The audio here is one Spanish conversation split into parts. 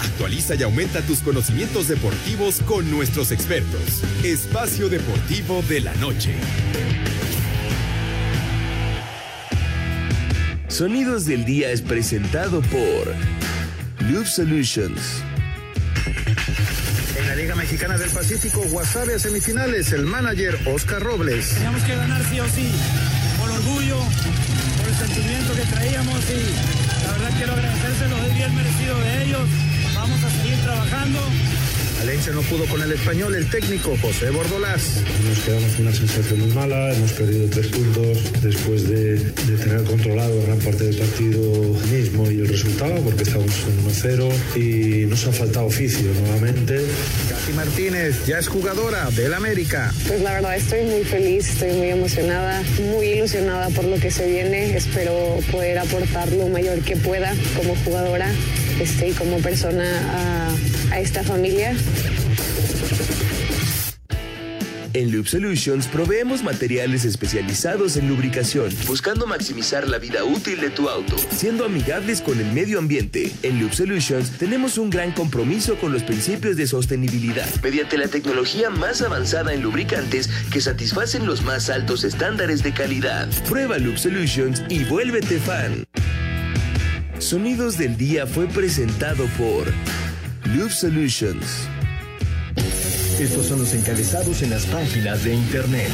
Actualiza y aumenta tus conocimientos deportivos con nuestros expertos. Espacio Deportivo de la Noche. Sonidos del Día es presentado por Loop Solutions. En la Liga Mexicana del Pacífico, Guasave a semifinales, el manager Oscar Robles. Teníamos que ganar sí o sí, por orgullo, por el sentimiento que traíamos y la verdad quiero agradecérselo, es bien merecido de ellos. Trabajando. Valencia no pudo con el español, el técnico José Bordolás. Nos quedamos con una sensación muy mala, hemos perdido tres puntos después de, de tener controlado gran parte del partido mismo y el resultado, porque estábamos en 1-0 y nos ha faltado oficio nuevamente. Katy Martínez ya es jugadora del América. Pues la verdad estoy muy feliz, estoy muy emocionada, muy ilusionada por lo que se viene. Espero poder aportar lo mayor que pueda como jugadora este, y como persona a, a esta familia. En Loop Solutions proveemos materiales especializados en lubricación, buscando maximizar la vida útil de tu auto, siendo amigables con el medio ambiente. En Loop Solutions tenemos un gran compromiso con los principios de sostenibilidad, mediante la tecnología más avanzada en lubricantes que satisfacen los más altos estándares de calidad. Prueba Loop Solutions y vuélvete fan. Sonidos del Día fue presentado por Loop Solutions. Estos son los encabezados en las páginas de internet.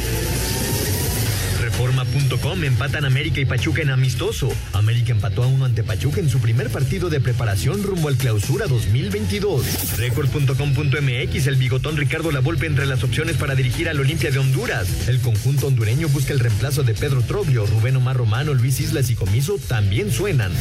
Reforma.com empatan América y Pachuca en amistoso. América empató a uno ante Pachuca en su primer partido de preparación rumbo al clausura 2022. Record.com.mx el bigotón Ricardo Lavolpe entre las opciones para dirigir al Olimpia de Honduras. El conjunto hondureño busca el reemplazo de Pedro Troglio, Rubén Omar Romano, Luis Islas y Comiso también suenan.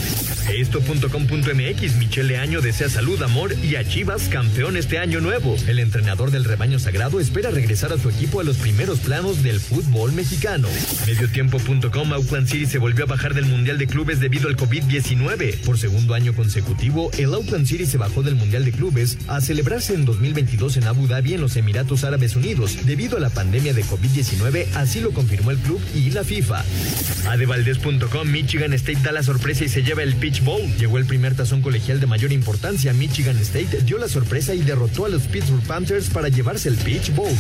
Esto.com.mx Michele Año desea salud, amor y a Chivas campeón este año nuevo. El entrenador del rebaño sagrado espera regresar a su equipo a los primeros planos del fútbol mexicano. Mediotiempo.com Auckland City se volvió a bajar del Mundial de Clubes debido al COVID-19. Por segundo año consecutivo, el Auckland City se bajó del Mundial de Clubes a celebrarse en 2022 en Abu Dhabi en los Emiratos Árabes Unidos. Debido a la pandemia de COVID-19, así lo confirmó el club y la FIFA. Adevaldez.com Michigan State da la sorpresa y se lleva el Pitch Bowl. Llegó el primer tazón colegial de mayor importancia. Michigan State dio la sorpresa y derrotó a los Pittsburgh Panthers para llevarse el Pitch Bowl.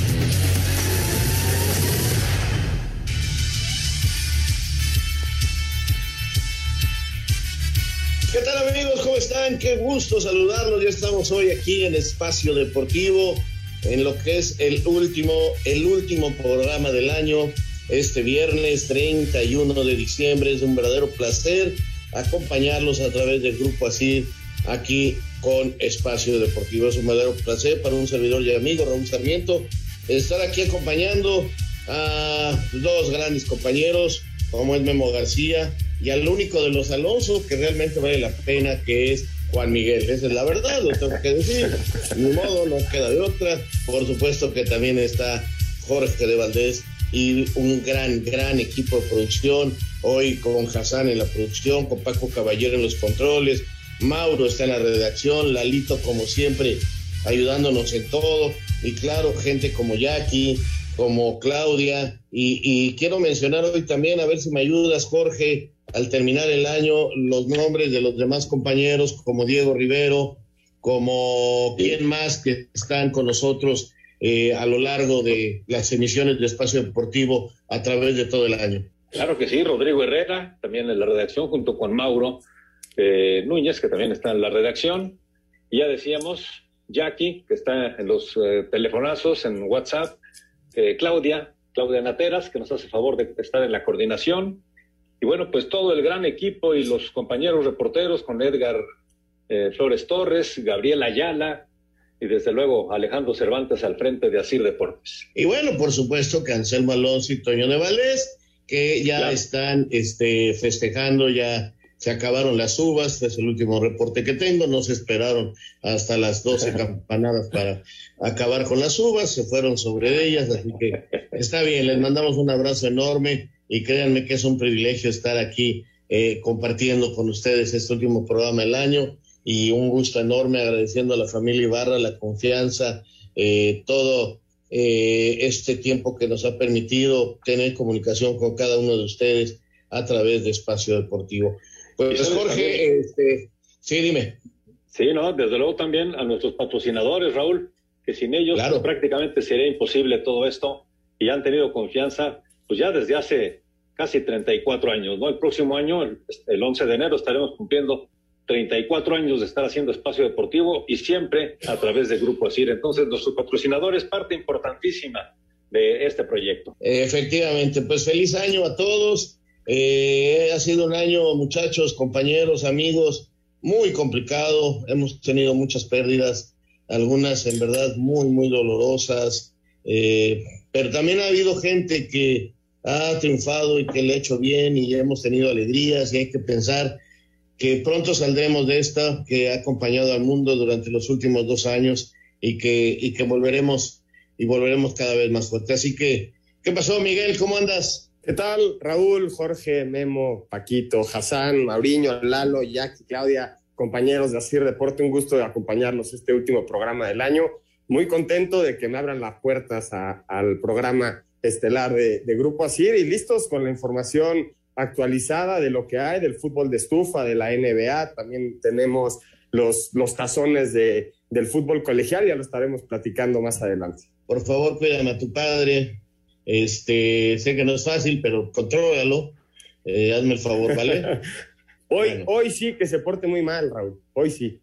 ¿Qué tal amigos? ¿Cómo están? Qué gusto saludarlos. Ya estamos hoy aquí en Espacio Deportivo, en lo que es el último, el último programa del año, este viernes 31 de diciembre. Es un verdadero placer acompañarlos a través del Grupo así aquí con Espacio Deportivo. Es un verdadero placer para un servidor y amigo, Raúl Sarmiento, estar aquí acompañando a dos grandes compañeros, como es Memo García, y al único de los Alonso que realmente vale la pena, que es Juan Miguel. Esa es la verdad, lo tengo que decir. Ni modo, no queda de otra. Por supuesto que también está Jorge de Valdés y un gran, gran equipo de producción. Hoy con Hassan en la producción, con Paco Caballero en los controles. Mauro está en la redacción, Lalito como siempre ayudándonos en todo. Y claro, gente como Jackie, como Claudia. Y, y quiero mencionar hoy también, a ver si me ayudas, Jorge, al terminar el año los nombres de los demás compañeros como Diego Rivero, como quien más que están con nosotros eh, a lo largo de las emisiones de Espacio Deportivo a través de todo el año. Claro que sí, Rodrigo Herrera, también en la redacción, junto con Mauro eh, Núñez, que también está en la redacción. Y ya decíamos, Jackie, que está en los eh, telefonazos, en WhatsApp, Claudia, Claudia Nateras, que nos hace favor de estar en la coordinación. Y bueno, pues todo el gran equipo y los compañeros reporteros con Edgar eh, Flores Torres, Gabriel Ayala y desde luego Alejandro Cervantes al frente de Asir Deportes. Y bueno, por supuesto que Anselmo Alonso y Toño de Valés, que ya están este, festejando ya se acabaron las uvas, es el último reporte que tengo, no se esperaron hasta las 12 campanadas para acabar con las uvas, se fueron sobre ellas, así que está bien, les mandamos un abrazo enorme y créanme que es un privilegio estar aquí eh, compartiendo con ustedes este último programa del año y un gusto enorme agradeciendo a la familia Ibarra la confianza, eh, todo eh, este tiempo que nos ha permitido tener comunicación con cada uno de ustedes a través de Espacio Deportivo. Pues Jorge, este, sí, dime. Sí, no, desde luego también a nuestros patrocinadores, Raúl, que sin ellos pues, prácticamente sería imposible todo esto y han tenido confianza, pues ya desde hace casi 34 años, ¿no? El próximo año, el, 11 de enero, estaremos cumpliendo 34 años de estar haciendo espacio deportivo y siempre a través del Grupo ASIR. Entonces, nuestros patrocinadores, parte importantísima de este proyecto. Efectivamente, pues feliz año a todos eh, ha sido un año, muchachos, compañeros, amigos, muy complicado. Hemos tenido muchas pérdidas, algunas en verdad muy, muy dolorosas. Eh, pero también ha habido gente que ha triunfado y que le ha hecho bien y hemos tenido alegrías y hay que pensar que pronto saldremos de esta que ha acompañado al mundo durante los últimos dos años y que, y que volveremos y volveremos cada vez más fuerte. Así que, ¿qué pasó, Miguel? ¿Cómo andas? ¿Qué tal? Raúl, Jorge, Memo, Paquito, Hassan, Mauriño, Lalo, Jackie, Claudia, compañeros de Asir Deporte, un gusto de acompañarlos este último programa del año. Muy contento de que me abran las puertas al programa estelar de, Grupo Asir y listos con la información actualizada de lo que hay del fútbol de estufa, de la NBA. También tenemos los, los tazones de, del fútbol colegial, ya lo estaremos platicando más adelante. Por favor, cuídame a tu padre, este, sé que no es fácil, pero contrólalo. Eh, hazme el favor, ¿vale? hoy, hoy sí que se porte muy mal, Raúl. Hoy sí.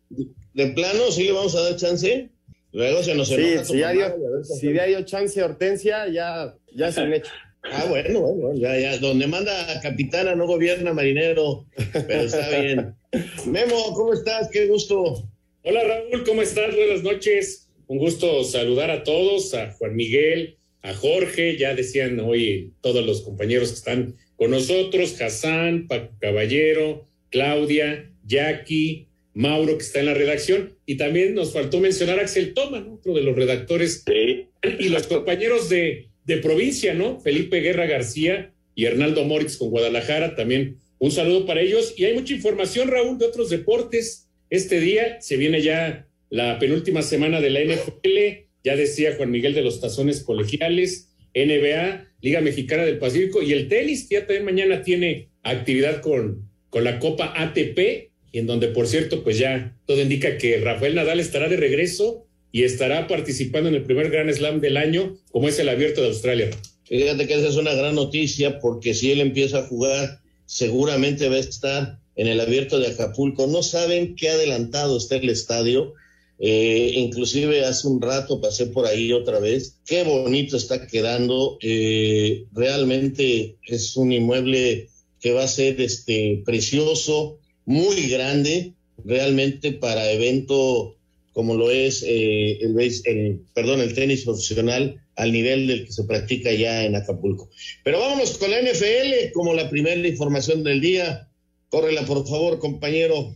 De plano, sí le vamos a dar chance. Luego se nos sí, si, ya dio, si ya dio chance Hortensia, ya, ya se me echa. Ah, bueno, bueno, ya, ya. Donde manda capitana no gobierna marinero, pero está bien. Memo, ¿cómo estás? Qué gusto. Hola Raúl, ¿cómo estás? Buenas noches. Un gusto saludar a todos, a Juan Miguel, a Jorge, ya decían hoy todos los compañeros que están con nosotros, Hassan, Paco Caballero, Claudia, Jackie, Mauro, que está en la redacción, y también nos faltó mencionar a Axel Toma, otro de los redactores, y los compañeros de, de provincia, ¿no? Felipe Guerra García y Hernaldo Moritz con Guadalajara, también un saludo para ellos. Y hay mucha información, Raúl, de otros deportes. Este día se viene ya la penúltima semana de la NFL ya decía Juan Miguel de los tazones colegiales, NBA, Liga Mexicana del Pacífico y el tenis, que ya también mañana tiene actividad con, con la Copa ATP, y en donde, por cierto, pues ya todo indica que Rafael Nadal estará de regreso y estará participando en el primer Gran Slam del año, como es el Abierto de Australia. Fíjate que esa es una gran noticia, porque si él empieza a jugar, seguramente va a estar en el Abierto de Acapulco. No saben qué adelantado está el estadio eh, inclusive hace un rato pasé por ahí otra vez. Qué bonito está quedando. Eh, realmente es un inmueble que va a ser este precioso, muy grande, realmente para evento como lo es eh, el, el, perdón, el tenis profesional al nivel del que se practica ya en Acapulco. Pero vámonos con la NFL como la primera información del día. Córrela, por favor, compañero.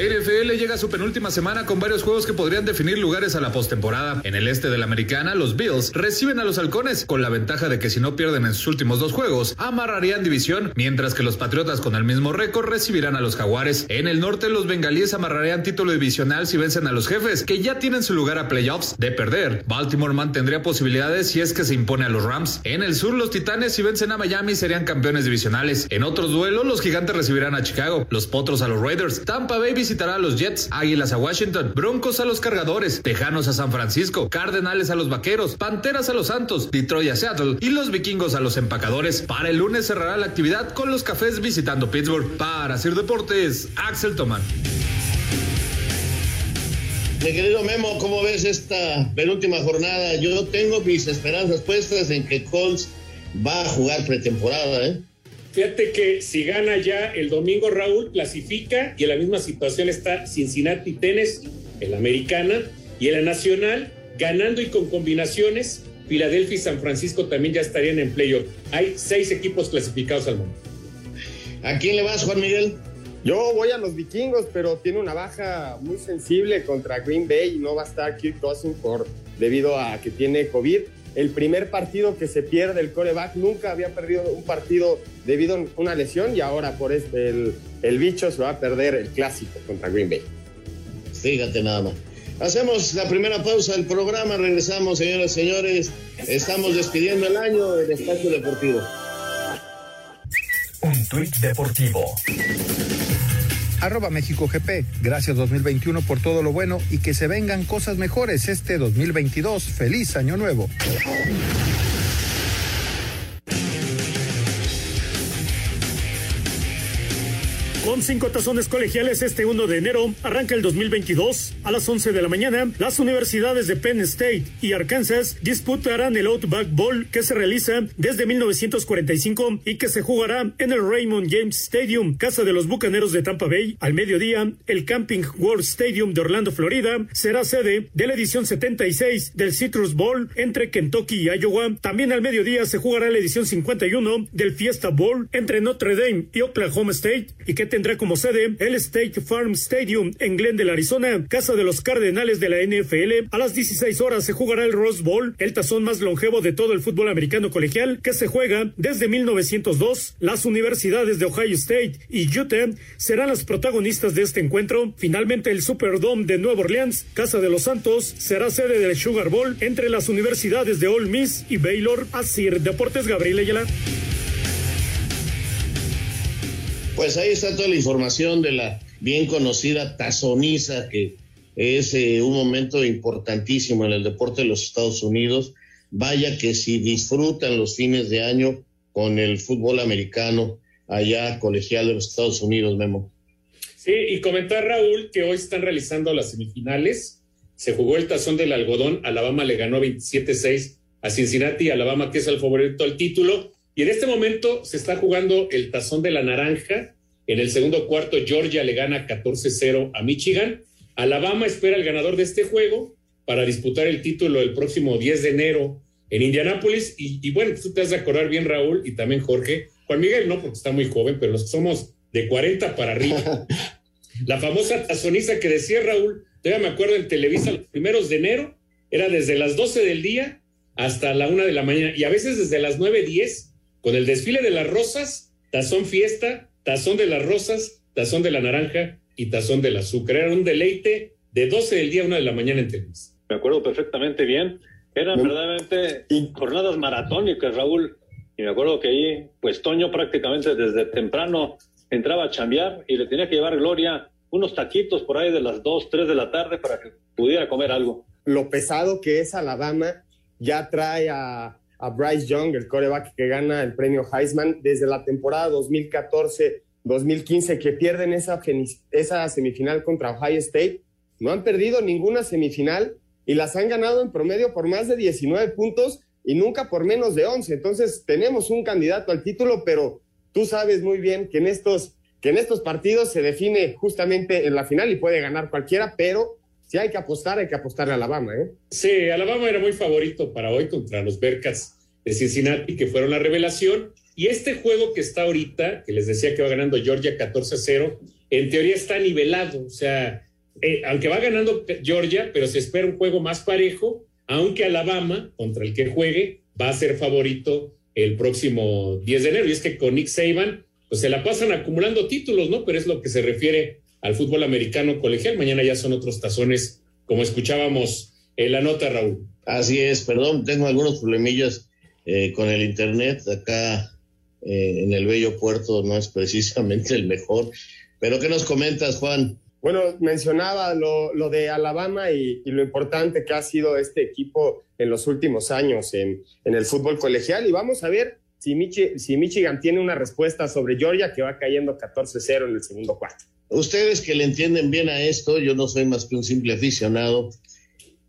NFL llega a su penúltima semana con varios juegos que podrían definir lugares a la postemporada. En el este de la americana, los Bills reciben a los halcones con la ventaja de que si no pierden en sus últimos dos juegos, amarrarían división, mientras que los Patriotas con el mismo récord recibirán a los Jaguares. En el norte, los bengalíes amarrarían título divisional si vencen a los jefes, que ya tienen su lugar a playoffs. De perder, Baltimore mantendría posibilidades si es que se impone a los Rams. En el sur, los Titanes si vencen a Miami serían campeones divisionales. En otros duelos, los Gigantes recibirán a Chicago, los Potros a los Raiders, Tampa Bay visitará a los Jets, Águilas a Washington, Broncos a los Cargadores, Tejanos a San Francisco, Cardenales a los Vaqueros, Panteras a los Santos, Detroit a Seattle y los Vikingos a los Empacadores. Para el lunes cerrará la actividad con los Cafés visitando Pittsburgh. Para Sir Deportes, Axel Toman. Mi querido Memo, ¿cómo ves esta penúltima jornada? Yo tengo mis esperanzas puestas en que Colts va a jugar pretemporada, ¿eh? Fíjate que si gana ya el domingo Raúl, clasifica y en la misma situación está Cincinnati Tennis, en la americana, y en la nacional, ganando y con combinaciones, Filadelfia y San Francisco también ya estarían en playoff. Hay seis equipos clasificados al mundo. ¿A quién le vas, Juan Miguel? Yo voy a los vikingos, pero tiene una baja muy sensible contra Green Bay y no va a estar Kirk Cousins por, debido a que tiene COVID. El primer partido que se pierde el coreback nunca había perdido un partido debido a una lesión y ahora por este, el, el bicho se va a perder el clásico contra Green Bay. Fíjate nada más. Hacemos la primera pausa del programa, regresamos, señoras y señores. Estamos despidiendo el año del Espacio Deportivo. Un tuit deportivo. Arroba México GP. Gracias 2021 por todo lo bueno y que se vengan cosas mejores este 2022. Feliz año nuevo. Cinco tazones colegiales este 1 de enero arranca el 2022. A las 11 de la mañana, las universidades de Penn State y Arkansas disputarán el Outback Bowl que se realiza desde 1945 y que se jugará en el Raymond James Stadium, casa de los Bucaneros de Tampa Bay. Al mediodía, el Camping World Stadium de Orlando, Florida, será sede de la edición 76 del Citrus Bowl entre Kentucky y Iowa. También al mediodía se jugará la edición 51 del Fiesta Bowl entre Notre Dame y Oklahoma State y que tendrá como sede el State Farm Stadium en Glendale, Arizona, casa de los Cardenales de la NFL. A las 16 horas se jugará el Rose Bowl, el tazón más longevo de todo el fútbol americano colegial, que se juega desde 1902. Las universidades de Ohio State y Utah serán las protagonistas de este encuentro. Finalmente, el Superdome de Nueva Orleans, casa de los Santos, será sede del Sugar Bowl entre las universidades de Ole Miss y Baylor. Asir Deportes Gabriel Ayala. Pues ahí está toda la información de la bien conocida tazoniza, que es eh, un momento importantísimo en el deporte de los Estados Unidos. Vaya que si disfrutan los fines de año con el fútbol americano allá colegial de los Estados Unidos, Memo. Sí, y comentar Raúl que hoy están realizando las semifinales. Se jugó el tazón del algodón, Alabama le ganó 27-6 a Cincinnati, Alabama que es el favorito al título. Y en este momento se está jugando el tazón de la naranja. En el segundo cuarto, Georgia le gana 14-0 a Michigan. Alabama espera al ganador de este juego para disputar el título el próximo 10 de enero en Indianápolis. Y, y, bueno, tú te has de acordar bien, Raúl, y también Jorge. Juan Miguel no, porque está muy joven, pero los que somos de 40 para arriba. la famosa tazoniza que decía Raúl, todavía me acuerdo en Televisa, los primeros de enero, era desde las 12 del día hasta la 1 de la mañana, y a veces desde las 9, 10 con el desfile de las rosas, tazón fiesta, tazón de las rosas, tazón de la naranja y tazón del azúcar. Era un deleite de 12 del día a 1 de la mañana en Televisa. Me acuerdo perfectamente bien. Eran verdaderamente jornadas maratónicas, Raúl. Y me acuerdo que ahí, pues Toño prácticamente desde temprano entraba a chambear y le tenía que llevar Gloria unos taquitos por ahí de las 2, 3 de la tarde para que pudiera comer algo. Lo pesado que es Alabama ya trae a, a Bryce Young, el coreback que gana el premio Heisman desde la temporada 2014-2015, que pierden esa, esa semifinal contra Ohio State. No han perdido ninguna semifinal y las han ganado en promedio por más de 19 puntos y nunca por menos de 11. Entonces tenemos un candidato al título, pero tú sabes muy bien que en estos, que en estos partidos se define justamente en la final y puede ganar cualquiera, pero si hay que apostar, hay que apostarle a Alabama, ¿eh? Sí, Alabama era muy favorito para hoy contra los Bercas de Cincinnati, que fueron la revelación. Y este juego que está ahorita, que les decía que va ganando Georgia 14-0, en teoría está nivelado. O sea, eh, aunque va ganando Georgia, pero se espera un juego más parejo, aunque Alabama, contra el que juegue, va a ser favorito el próximo 10 de enero. Y es que con Nick Saban, pues se la pasan acumulando títulos, ¿no? Pero es lo que se refiere al fútbol americano colegial. Mañana ya son otros tazones, como escuchábamos en la nota, Raúl. Así es, perdón, tengo algunos problemillas eh, con el internet acá eh, en el bello puerto no es precisamente el mejor. Pero ¿qué nos comentas, Juan? Bueno, mencionaba lo, lo de Alabama y, y, lo importante que ha sido este equipo en los últimos años en, en el fútbol colegial y vamos a ver si, Michi, si Michigan tiene una respuesta sobre Georgia que va cayendo 14-0 en el segundo cuarto. ustedes que le entienden bien a esto, yo no soy más que un simple aficionado.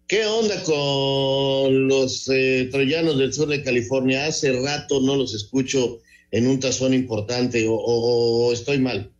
¿Qué onda con los eh, troyanos del sur de California? Hace rato no los escucho en un tazón importante o, estoy mal.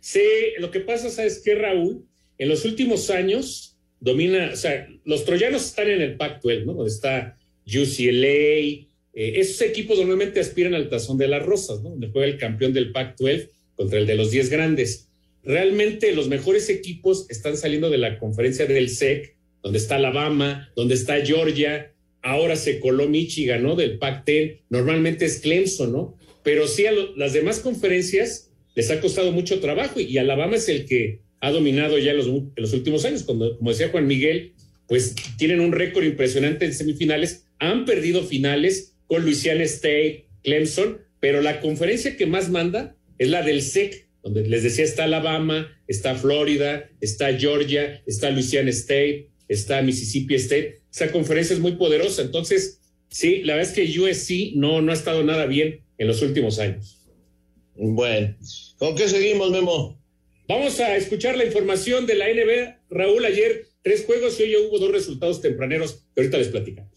Sí, lo que pasa, ¿sabes qué, Raúl? En los últimos años domina, o sea, los troyanos están en el Pac-12, ¿no? Donde está UCLA. Eh, esos equipos normalmente aspiran al tazón de las rosas, ¿no? Donde juega el campeón del Pac-12 contra el de los 10 grandes. Realmente los mejores equipos están saliendo de la conferencia del SEC, donde está Alabama, donde está Georgia, ahora se coló Michigan, ¿no? Del Pac-10, normalmente es Clemson, ¿no? Pero sí a las demás conferencias les ha costado mucho trabajo y, Alabama es el que ha dominado ya en los últimos años. Cuando, como decía Juan Miguel, pues tienen un récord impresionante en semifinales, han perdido finales con Louisiana State, Clemson, pero la conferencia que más manda es la del SEC, donde les decía está Alabama, está Florida, está Georgia, está Louisiana State, está Mississippi State. Esa conferencia es muy poderosa. Entonces, sí, la verdad es que USC no, no ha estado nada bien en los últimos años. Bueno, ¿con qué seguimos, Memo? Vamos a escuchar la información de la NBA. Raúl, ayer tres juegos y hoy hubo dos resultados tempraneros que ahorita les platicamos.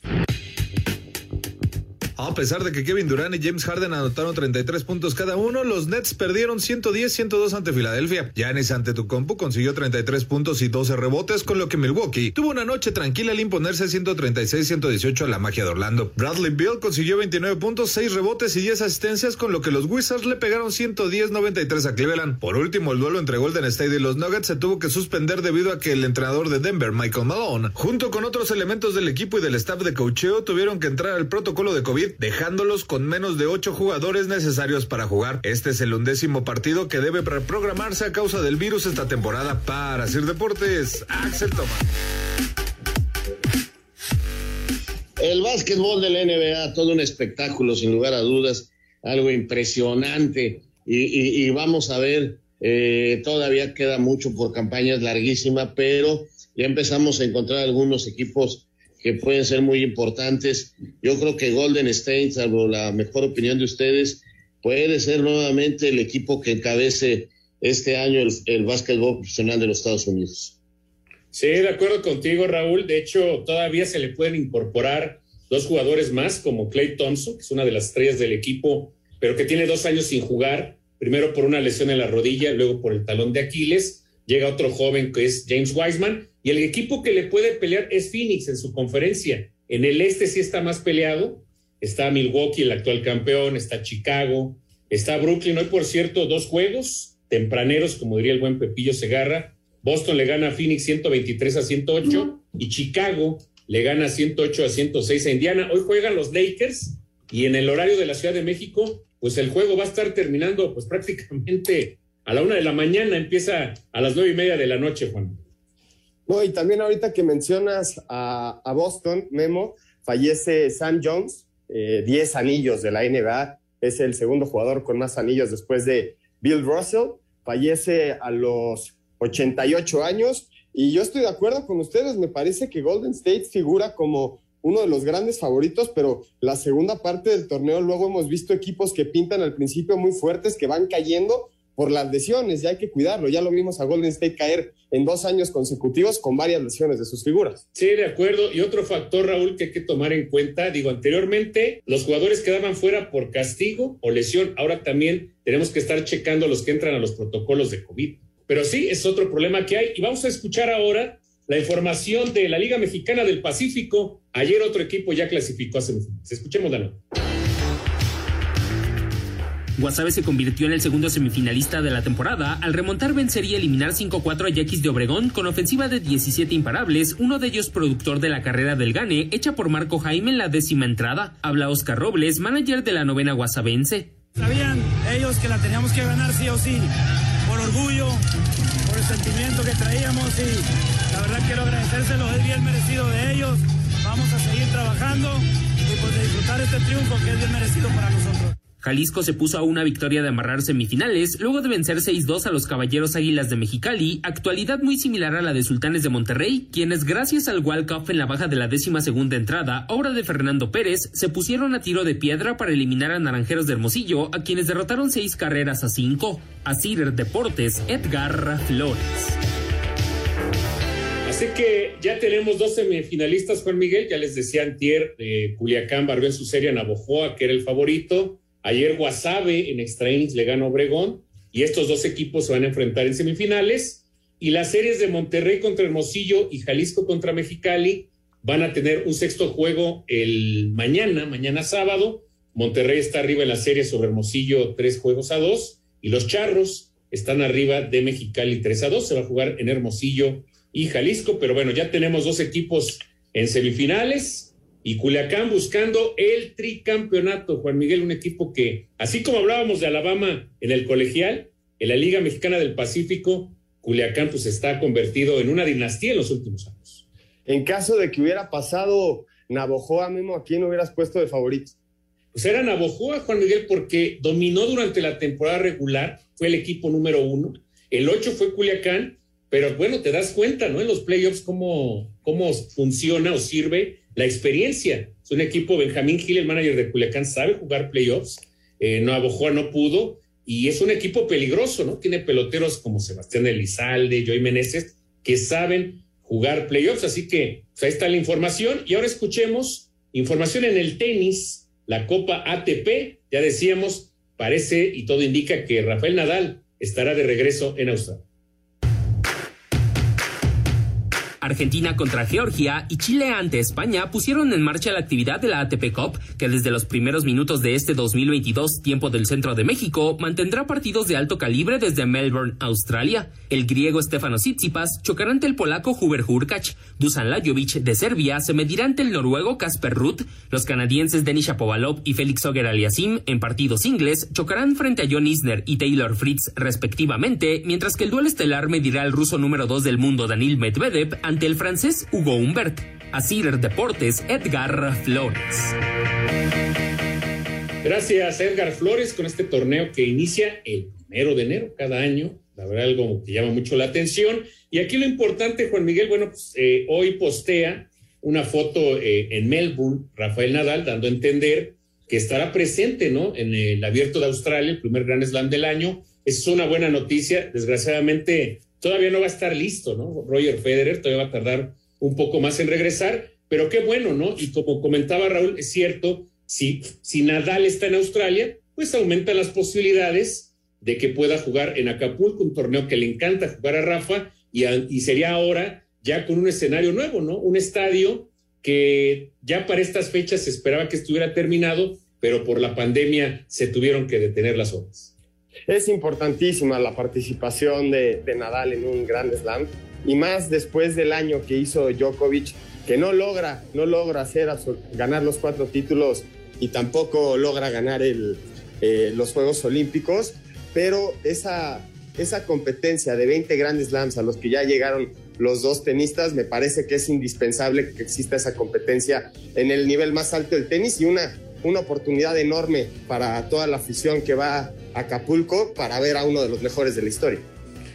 A pesar de que Kevin Durant y James Harden anotaron 33 puntos cada uno, los Nets perdieron 110-102 ante Filadelfia. Giannis Antetokounmpo consiguió 33 puntos y 12 rebotes, con lo que Milwaukee tuvo una noche tranquila al imponerse 136-118 a la magia de Orlando. Bradley Bill consiguió 29 puntos, 6 rebotes y 10 asistencias, con lo que los Wizards le pegaron 110-93 a Cleveland. Por último, el duelo entre Golden State y los Nuggets se tuvo que suspender debido a que el entrenador de Denver, Michael Malone, junto con otros elementos del equipo y del staff de coacheo, tuvieron que entrar al protocolo de COVID dejándolos con menos de ocho jugadores necesarios para jugar. Este es el undécimo partido que debe programarse a causa del virus esta temporada. Para Sir Deportes, Axel Toma. El básquetbol de la NBA, todo un espectáculo, sin lugar a dudas, algo impresionante. Y, vamos a ver, eh, todavía queda mucho por campañas larguísimas, pero ya empezamos a encontrar algunos equipos que pueden ser muy importantes. Yo creo que Golden State, salvo la mejor opinión de ustedes, puede ser nuevamente el equipo que encabece este año el, básquetbol profesional de los Estados Unidos. Sí, de acuerdo contigo, Raúl. De hecho, todavía se le pueden incorporar dos jugadores más, como Clay Thompson, que es una de las estrellas del equipo, pero que tiene dos años sin jugar, primero por una lesión en la rodilla, luego por el talón de Aquiles. Llega otro joven que es James Wiseman, y el equipo que le puede pelear es Phoenix en su conferencia. En el este sí está más peleado. Está Milwaukee, el actual campeón, está Chicago, está Brooklyn. Hoy, por cierto, dos juegos tempraneros, como diría el buen Pepillo Segarra. Boston le gana a Phoenix 123 a 108 y Chicago le gana 108 a 106 a Indiana. Hoy juegan los Lakers y en el horario de la Ciudad de México, pues el juego va a estar terminando pues prácticamente a la una de la mañana, empieza a las nueve y media de la noche, Juan. No, y también ahorita que mencionas a, Boston, Memo, fallece Sam Jones, 10 eh, anillos de la NBA, es el segundo jugador con más anillos después de Bill Russell, fallece a los 88 años. Y yo estoy de acuerdo con ustedes, me parece que Golden State figura como uno de los grandes favoritos, pero la segunda parte del torneo luego hemos visto equipos que pintan al principio muy fuertes, que van cayendo por las lesiones y hay que cuidarlo. Ya lo vimos a Golden State caer en dos años consecutivos con varias lesiones de sus figuras. Sí, de acuerdo. Y otro factor, Raúl, que hay que tomar en cuenta, digo, anteriormente los jugadores quedaban fuera por castigo o lesión. Ahora también tenemos que estar checando los que entran a los protocolos de COVID. Pero sí, es otro problema que hay. Y vamos a escuchar ahora la información de la Liga Mexicana del Pacífico. Ayer otro equipo ya clasificó a semifinales. Escuchemos la nota. Guasave se convirtió en el segundo semifinalista de la temporada al remontar vencer y eliminar 5-4 a Yaquis de Obregón con ofensiva de 17 imparables, uno de ellos productor de la carrera del Gane, hecha por Marco Jaime en la décima entrada. Habla Oscar Robles, manager de la novena guasavense. Sabían ellos que la teníamos que ganar sí o sí, por orgullo, por el sentimiento que traíamos y la verdad quiero agradecérselo, es bien merecido de ellos. Vamos a seguir trabajando y pues disfrutar este triunfo que es bien merecido para nosotros. Jalisco se puso a una victoria de amarrar semifinales luego de vencer 6-2 a los Caballeros Águilas de Mexicali, actualidad muy similar a la de Sultanes de Monterrey, quienes gracias al walk-off en la baja de la décima segunda entrada, obra de Fernando Pérez, se pusieron a tiro de piedra para eliminar a Naranjeros de Hermosillo, a quienes derrotaron seis carreras a cinco. A Cider Deportes, Edgar Flores. Así que ya tenemos dos semifinalistas, Juan Miguel. Ya les decía Antier, eh, Culiacán barrió en su serie a Navojoa, que era el favorito. Ayer Guasave en extra innings le ganó Obregón. Y estos dos equipos se van a enfrentar en semifinales. Y las series de Monterrey contra Hermosillo y Jalisco contra Mexicali van a tener un sexto juego el mañana, mañana sábado. Monterrey está arriba en la serie sobre Hermosillo, tres juegos a dos. Y los Charros están arriba de Mexicali, tres a dos. Se va a jugar en Hermosillo y Jalisco, pero bueno, ya tenemos dos equipos en semifinales y Culiacán buscando el tricampeonato. Juan Miguel, un equipo que, así como hablábamos de Alabama en el colegial, en la Liga Mexicana del Pacífico, Culiacán pues está convertido en una dinastía en los últimos años. En caso de que hubiera pasado Navojoa, mismo, ¿a quién hubieras puesto de favorito? Pues era Navojoa, Juan Miguel, porque dominó durante la temporada regular, fue el equipo número uno. El ocho fue Culiacán pero bueno, te das cuenta, ¿no? En los playoffs, cómo, cómo funciona o sirve la experiencia. Es un equipo, Benjamín Gil, el manager de Culiacán, sabe jugar playoffs. Eh, no, Abojoa no pudo. Y es un equipo peligroso, ¿no? Tiene peloteros como Sebastián Elizalde, Joy Meneses, que saben jugar playoffs. Así que pues ahí está la información. Y ahora escuchemos información en el tenis, la Copa ATP. Ya decíamos, parece y todo indica que Rafael Nadal estará de regreso en Australia. Argentina contra Georgia y Chile ante España pusieron en marcha la actividad de la ATP Cup, que desde los primeros minutos de este 2022, tiempo del centro de México, mantendrá partidos de alto calibre desde Melbourne, Australia. El griego Stefano Tsitsipas chocará ante el polaco Huber Hurkacz, Dusan Lajovic de Serbia se medirá ante el noruego Kasper Ruth, los canadienses Denis Shapovalov y Félix Auger Aliasim en partidos ingles chocarán frente a John Isner y Taylor Fritz respectivamente, mientras que el duelo estelar medirá al ruso número 2 del mundo Danil Medvedev ante el francés Hugo Humbert. Asir Deportes, Edgar Flores. Gracias, Edgar Flores, con este torneo que inicia el primero de enero cada año. La verdad, algo que llama mucho la atención. Y aquí lo importante, Juan Miguel, bueno, pues eh, hoy postea una foto eh, en Melbourne, Rafael Nadal, dando a entender que estará presente, ¿no? En el Abierto de Australia, el primer Gran Slam del año. Es una buena noticia. Desgraciadamente, todavía no va a estar listo, ¿no? Roger Federer todavía va a tardar un poco más en regresar, pero qué bueno, ¿no? Y como comentaba Raúl, es cierto, si, si Nadal está en Australia, pues aumentan las posibilidades de que pueda jugar en Acapulco, un torneo que le encanta jugar a Rafa, y, y sería ahora ya con un escenario nuevo, ¿no? Un estadio que ya para estas fechas se esperaba que estuviera terminado, pero por la pandemia se tuvieron que detener las obras. Es importantísima la participación de, Nadal en un Grand Slam y más después del año que hizo Djokovic, que no logra, no logra hacer ganar los cuatro títulos y tampoco logra ganar eh, los Juegos Olímpicos, pero esa, esa competencia de 20 Grand Slams a los que ya llegaron los dos tenistas, me parece que es indispensable que exista esa competencia en el nivel más alto del tenis y una una oportunidad enorme para toda la afición que va Acapulco para ver a uno de los mejores de la historia.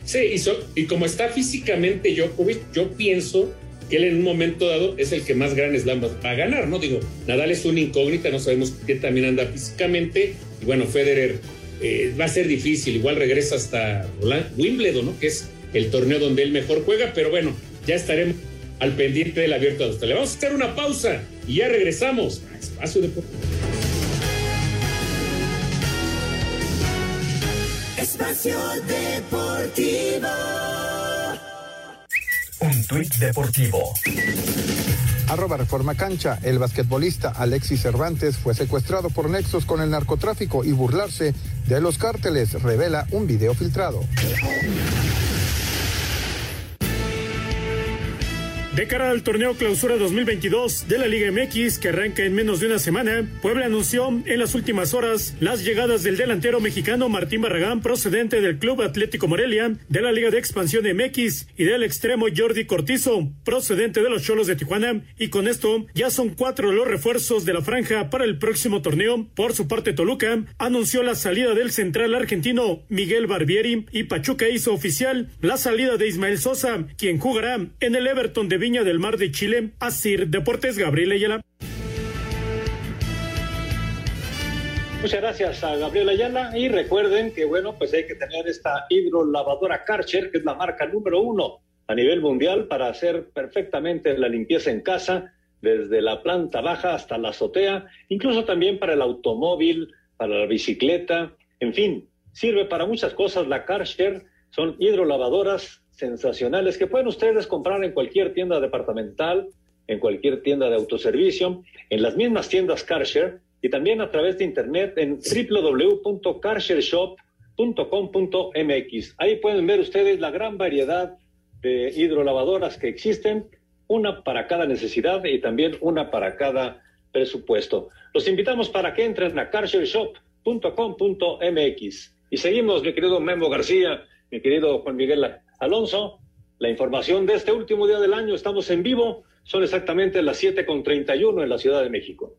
Sí, y, y como está físicamente Djokovic, yo pienso que él en un momento dado es el que más grandes Slam va a ganar, ¿no? Digo, Nadal es una incógnita, no sabemos qué también anda físicamente, y bueno, Federer eh, va a ser difícil, igual regresa hasta Wimbledon, ¿no? Que es el torneo donde él mejor juega, pero bueno, ya estaremos al pendiente del abierto de Australia. Vamos a hacer una pausa y ya regresamos a Espacio Deportivo. Espacio Deportivo. Un tuit deportivo. Arroba Reforma Cancha. El basquetbolista Alexis Cervantes fue secuestrado por nexos con el narcotráfico y burlarse de los cárteles, revela un video filtrado. De cara al torneo Clausura 2022 de la Liga MX, que arranca en menos de una semana, Puebla anunció en las últimas horas las llegadas del delantero mexicano Martín Barragán, procedente del Club Atlético Morelia, de la Liga de Expansión MX, y del extremo Jordi Cortizo, procedente de los Cholos de Tijuana, y con esto ya son cuatro los refuerzos de la franja para el próximo torneo. Por su parte, Toluca anunció la salida del central argentino Miguel Barbieri y Pachuca hizo oficial la salida de Ismael Sosa, quien jugará en el Everton de Viña del Mar de Chile, Asir Deportes Gabriel Ayala. Muchas gracias a Gabriel Ayala y recuerden que bueno, pues hay que tener esta hidrolavadora Karcher, que es la marca número uno a nivel mundial para hacer perfectamente la limpieza en casa, desde la planta baja hasta la azotea, incluso también para el automóvil, para la bicicleta, en fin, sirve para muchas cosas la Karcher, son hidrolavadoras sensacionales que pueden ustedes comprar en cualquier tienda departamental, en cualquier tienda de autoservicio, en las mismas tiendas CarShare y también a través de internet en www.carshareshop.com.mx. Ahí pueden ver ustedes la gran variedad de hidrolavadoras que existen, una para cada necesidad y también una para cada presupuesto. Los invitamos para que entren a carshareshop.com.mx. Y seguimos, mi querido Memo García, mi querido Juan Miguel Alonso, la información de este último día del año, estamos en vivo, son exactamente las 7.31 en la Ciudad de México.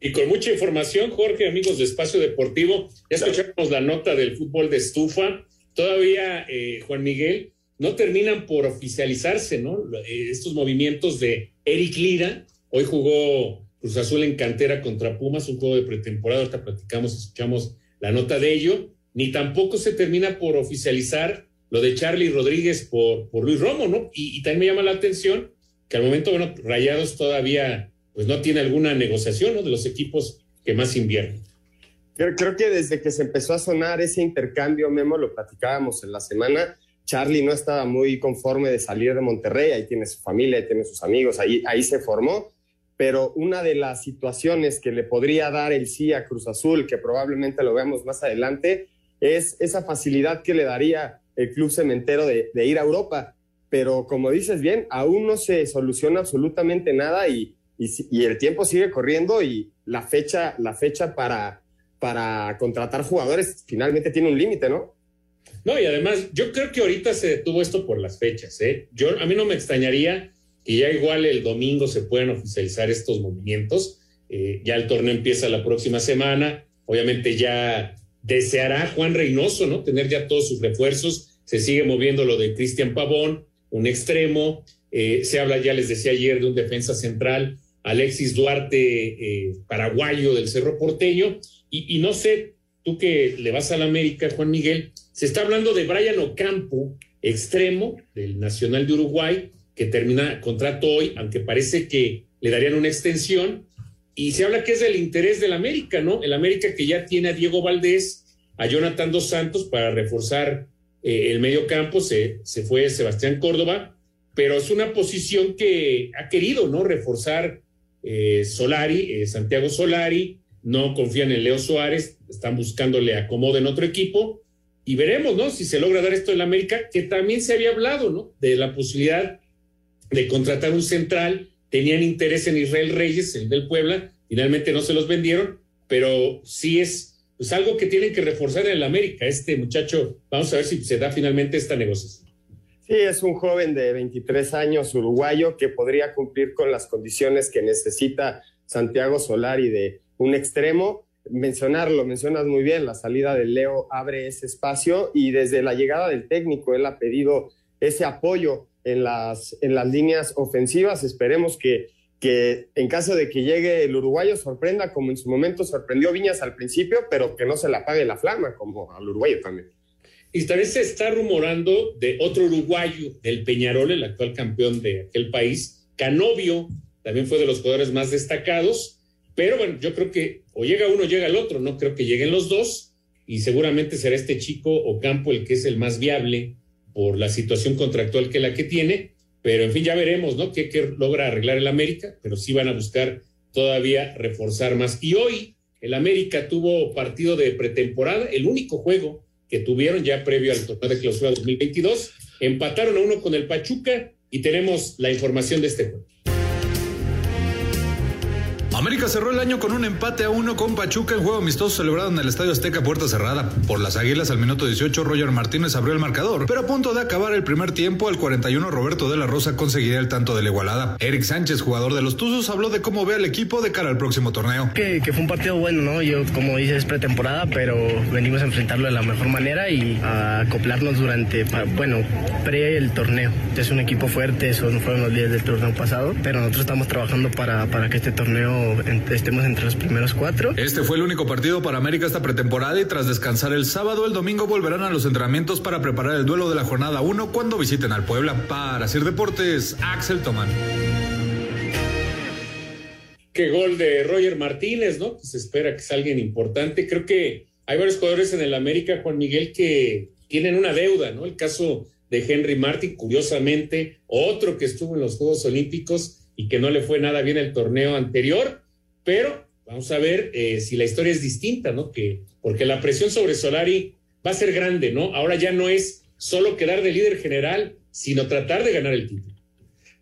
Y con mucha información, Jorge, amigos de Espacio Deportivo, ya escuchamos la nota del fútbol de estufa. Todavía, eh, Juan Miguel, no terminan por oficializarse, ¿no? Eh, estos movimientos de Eric Lira. Hoy jugó Cruz Azul en cantera contra Pumas, un juego de pretemporada. Ahorita platicamos, escuchamos la nota de ello. Ni tampoco se termina por oficializar lo de Charlie Rodríguez por, por Luis Romo, ¿no? Y, también me llama la atención que al momento, bueno, Rayados todavía pues no tiene alguna negociación, ¿no? De los equipos que más invierten. Creo, creo que desde que se empezó a sonar ese intercambio, Memo, lo platicábamos en la semana, Charlie no estaba muy conforme de salir de Monterrey, ahí tiene su familia, ahí tiene sus amigos, ahí, ahí se formó, pero una de las situaciones que le podría dar el sí a Cruz Azul, que probablemente lo veamos más adelante, es esa facilidad que le daría el club cementero de, ir a Europa. Pero como dices bien, aún no se soluciona absolutamente nada y, el tiempo sigue corriendo y la fecha, la fecha para, para contratar jugadores finalmente tiene un límite, ¿no? No, y además yo creo que ahorita se detuvo esto por las fechas, ¿eh? Yo, a mí no me extrañaría que ya igual el domingo se puedan oficializar estos movimientos. Eh, ya el torneo empieza la próxima semana. Obviamente ya deseará Juan Reynoso, ¿no? Tener ya todos sus refuerzos. Se sigue moviendo lo de Cristian Pavón, un extremo. Eh, se habla, ya les decía ayer, de un defensa central, Alexis Duarte, eh, paraguayo del Cerro Porteño. Y, no sé, tú que le vas a la América, Juan Miguel, se está hablando de Brian Ocampo, extremo del Nacional de Uruguay, que termina contrato hoy, aunque parece que le darían una extensión y se habla que es del interés del América, ¿no? El América que ya tiene a Diego Valdés, a Jonathan Dos Santos para reforzar eh, el medio campo, se, se fue Sebastián Córdoba, pero es una posición que ha querido, ¿no? Reforzar eh, Solari, eh, Santiago Solari, no confían en Leo Suárez, están buscándole acomodo en otro equipo y veremos, ¿no? Si se logra dar esto en la América, que también se había hablado, ¿no? De la posibilidad de contratar un central tenían interés en Israel Reyes, el del Puebla, finalmente no se los vendieron, pero sí es pues, algo que tienen que reforzar en el América. Este muchacho, vamos a ver si se da finalmente esta negociación. Sí, es un joven de 23 años uruguayo que podría cumplir con las condiciones que necesita Santiago Solari de un extremo. Mencionarlo, mencionas muy bien, la salida de Leo abre ese espacio y desde la llegada del técnico él ha pedido ese apoyo en las, en las líneas ofensivas. Esperemos que, que en caso de que llegue el uruguayo sorprenda, como en su momento sorprendió Viñas al principio, pero que no se le apague la flama, como al uruguayo también. Y también se está rumorando de otro uruguayo, del Peñarol, el actual campeón de aquel país, Canovio, también fue de los jugadores más destacados, pero bueno, yo creo que o llega uno llega el otro, no creo que lleguen los dos, y seguramente será este chico o campo el que es el más viable por la situación contractual que la que tiene, pero en fin, ya veremos, ¿no? ¿Qué, logra arreglar el América? Pero sí van a buscar todavía reforzar más. Y hoy el América tuvo partido de pretemporada, el único juego que tuvieron ya previo al torneo de clausura 2022. Empataron a uno con el Pachuca y tenemos la información de este juego. América cerró el año con un empate a uno con Pachuca en juego amistoso celebrado en el Estadio Azteca Puerta Cerrada. Por las Águilas al minuto 18 Roger Martínez abrió el marcador, pero a punto de acabar el primer tiempo al 41 Roberto de la Rosa conseguiría el tanto de la igualada. Eric Sánchez, jugador de los Tuzos, habló de cómo ve al equipo de cara al próximo torneo. Que, fue un partido bueno, ¿no? Yo como dices es pretemporada, pero venimos a enfrentarlo de la mejor manera y a acoplarnos durante, bueno, pre el torneo. Es un equipo fuerte, eso no fueron los días del torneo pasado, pero nosotros estamos trabajando para, para que este torneo estemos entre los primeros cuatro. Este fue el único partido para América esta pretemporada y tras descansar el sábado, el domingo volverán a los entrenamientos para preparar el duelo de la jornada 1 cuando visiten al Puebla. Para Sir Deportes, Axel Tomán. Qué gol de Roger Martínez, ¿no? Se espera que sea alguien importante. Creo que hay varios jugadores en el América, Juan Miguel, que tienen una deuda, ¿no? El caso de Henry Martin, curiosamente, otro que estuvo en los Juegos Olímpicos y que no le fue nada bien el torneo anterior, pero vamos a ver eh, si la historia es distinta, ¿no? Que, porque la presión sobre Solari va a ser grande, ¿no? Ahora ya no es solo quedar de líder general, sino tratar de ganar el título.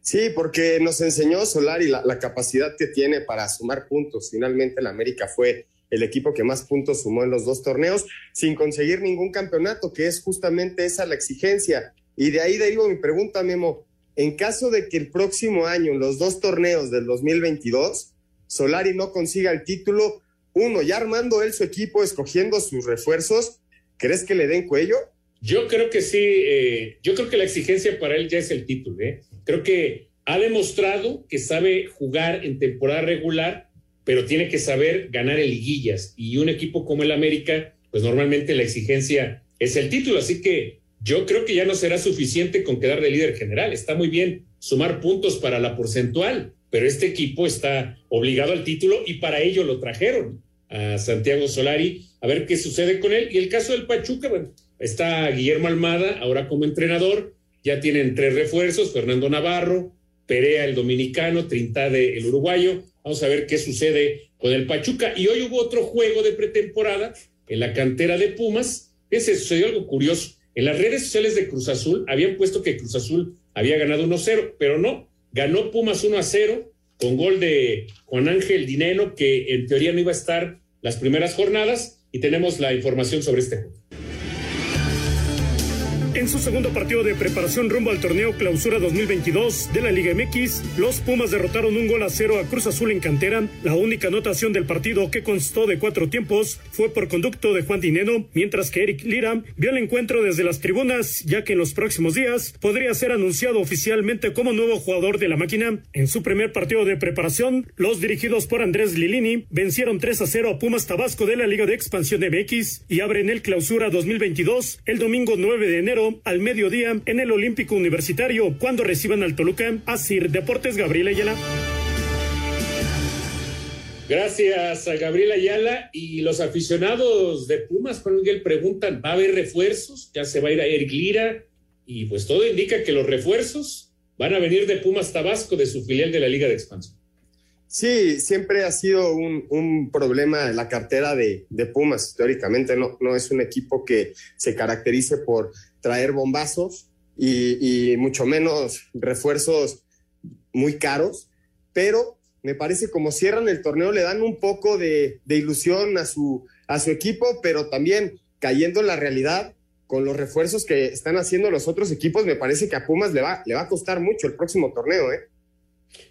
Sí, porque nos enseñó Solari la, la capacidad que tiene para sumar puntos. Finalmente el América fue el equipo que más puntos sumó en los dos torneos sin conseguir ningún campeonato, que es justamente esa la exigencia. Y de ahí derivo mi pregunta, Memo. En caso de que el próximo año, en los dos torneos del 2022, Solari no consiga el título, uno, ya armando él su equipo, escogiendo sus refuerzos, ¿crees que le den cuello? Yo creo que sí, eh, yo creo que la exigencia para él ya es el título. ¿eh? Creo que ha demostrado que sabe jugar en temporada regular, pero tiene que saber ganar en liguillas. Y un equipo como el América, pues normalmente la exigencia es el título. Así que yo creo que ya no será suficiente con quedar de líder general. Está muy bien sumar puntos para la porcentual, pero este equipo está obligado al título y para ello lo trajeron a Santiago Solari a ver qué sucede con él. Y el caso del Pachuca, bueno, está Guillermo Almada ahora como entrenador, ya tienen tres refuerzos, Fernando Navarro, Perea el dominicano, Trintade el uruguayo. Vamos a ver qué sucede con el Pachuca. Y hoy hubo otro juego de pretemporada en la cantera de Pumas. Ese sucedió algo curioso. En las redes sociales de Cruz Azul habían puesto que Cruz Azul había ganado 1-0, pero no, ganó Pumas 1-0 con gol de Juan Ángel Dineno, que en teoría no iba a estar las primeras jornadas, y tenemos la información sobre este juego. En su segundo partido de preparación rumbo al torneo Clausura 2022 de la Liga MX, los Pumas derrotaron un gol a cero a Cruz Azul en cantera. La única anotación del partido, que constó de cuatro tiempos, fue por conducto de Juan Dineno, mientras que Eric Lira vio el encuentro desde las tribunas, ya que en los próximos días podría ser anunciado oficialmente como nuevo jugador de la máquina. En su primer partido de preparación, los dirigidos por Andrés Lilini vencieron 3 a 0 a Pumas Tabasco de la Liga de Expansión MX y abren el Clausura 2022 el domingo 9 de enero al mediodía en el Olímpico Universitario cuando reciban al Toluca. Asir Deportes Gabriel Ayala. Gracias a Gabriel Ayala y los aficionados de Pumas, Juan Miguel, preguntan, ¿va a haber refuerzos? Ya se va a ir a Eric Lira y pues todo indica que los refuerzos van a venir de Pumas Tabasco, de su filial de la Liga de Expansión. Sí, siempre ha sido un, un problema la cartera de, de, Pumas. Teóricamente no, no es un equipo que se caracterice por traer bombazos y, mucho menos refuerzos muy caros, pero me parece como cierran el torneo le dan un poco de, de ilusión a su, a su equipo, pero también cayendo en la realidad con los refuerzos que están haciendo los otros equipos, me parece que a Pumas le va, le va a costar mucho el próximo torneo. ¿eh?